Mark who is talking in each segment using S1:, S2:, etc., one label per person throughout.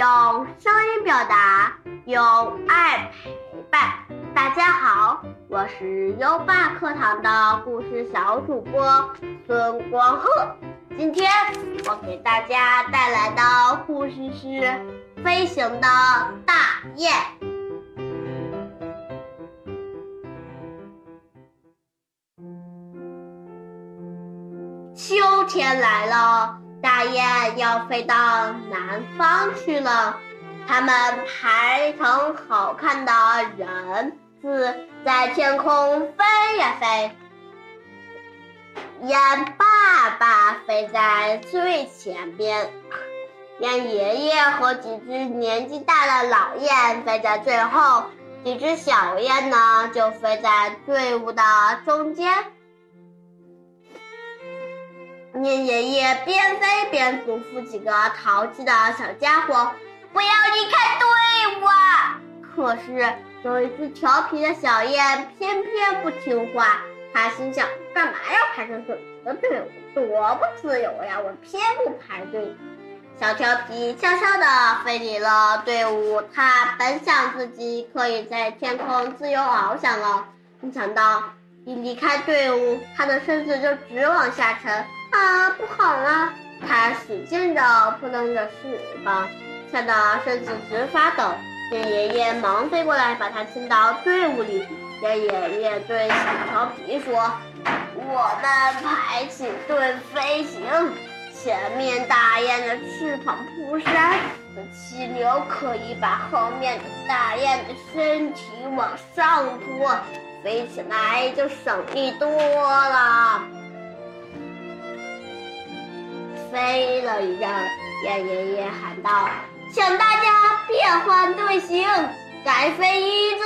S1: 用声音表达，用爱陪伴。大家好，我是优爸课堂的故事小主播孙光鹤。今天我给大家带来的故事是《飞行的大雁》。秋天来了。大雁要飞到南方去了，它们排成好看的人字，在天空飞呀飞。雁爸爸飞在最前边，雁爷爷和几只年纪大的老雁飞在最后，几只小雁呢就飞在队伍的中间。念爷爷边飞边嘱咐几个淘气的小家伙：“不要离开队伍。”可是有一只调皮的小雁偏偏不听话。他心想：“干嘛要排成整齐的队伍？多不自由呀！我偏不排队。”小调皮悄悄地飞离了队伍。他本想自己可以在天空自由翱翔了，没想到一离开队伍，他的身子就直往下沉。啊，不好了！他使劲地扑棱着翅膀，吓得身子直发抖。雁爷爷忙飞过来，把他牵到队伍里。雁爷爷对小调皮说：“我们排起队飞行，前面大雁的翅膀扑扇的气流可以把后面的大雁的身体往上拖，飞起来就省力多了。”飞了一阵，雁爷爷喊道：“请大家变换队形，改飞一字。”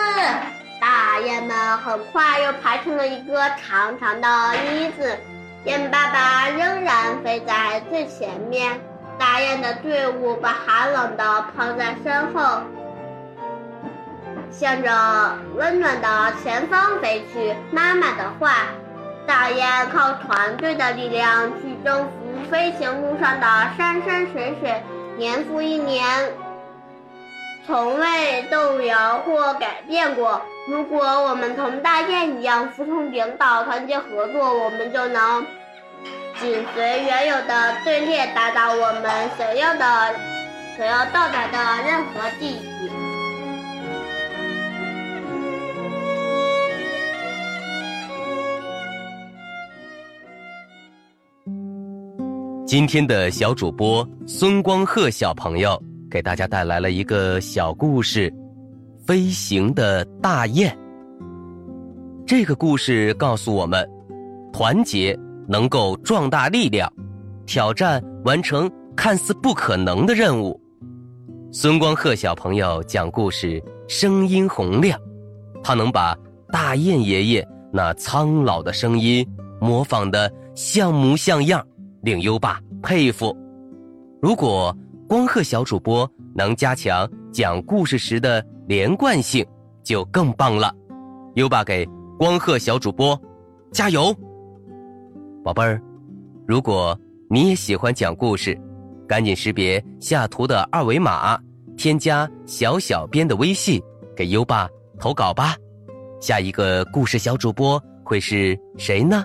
S1: 大雁们很快又排成了一个长长的一字。雁爸爸仍然飞在最前面，大雁的队伍把寒冷的抛在身后，向着温暖的前方飞去。妈妈的话：大雁靠团队的力量去征服。飞行路上的山山水水，年复一年，从未动摇或改变过。如果我们同大雁一样服从领导，团结合作，我们就能紧随原有的队列，达到我们想要的、想要到达的任何地点。
S2: 今天的小主播孙光鹤小朋友给大家带来了一个小故事，《飞行的大雁》。这个故事告诉我们，团结能够壮大力量，挑战完成看似不可能的任务。孙光鹤小朋友讲故事声音洪亮，他能把大雁爷爷那苍老的声音模仿的像模像样。令优爸佩服。如果光鹤小主播能加强讲故事时的连贯性，就更棒了。优爸给光鹤小主播加油，宝贝儿。如果你也喜欢讲故事，赶紧识别下图的二维码，添加小小编的微信，给优爸投稿吧。下一个故事小主播会是谁呢？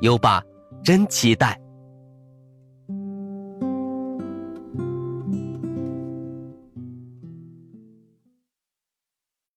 S2: 优爸真期待。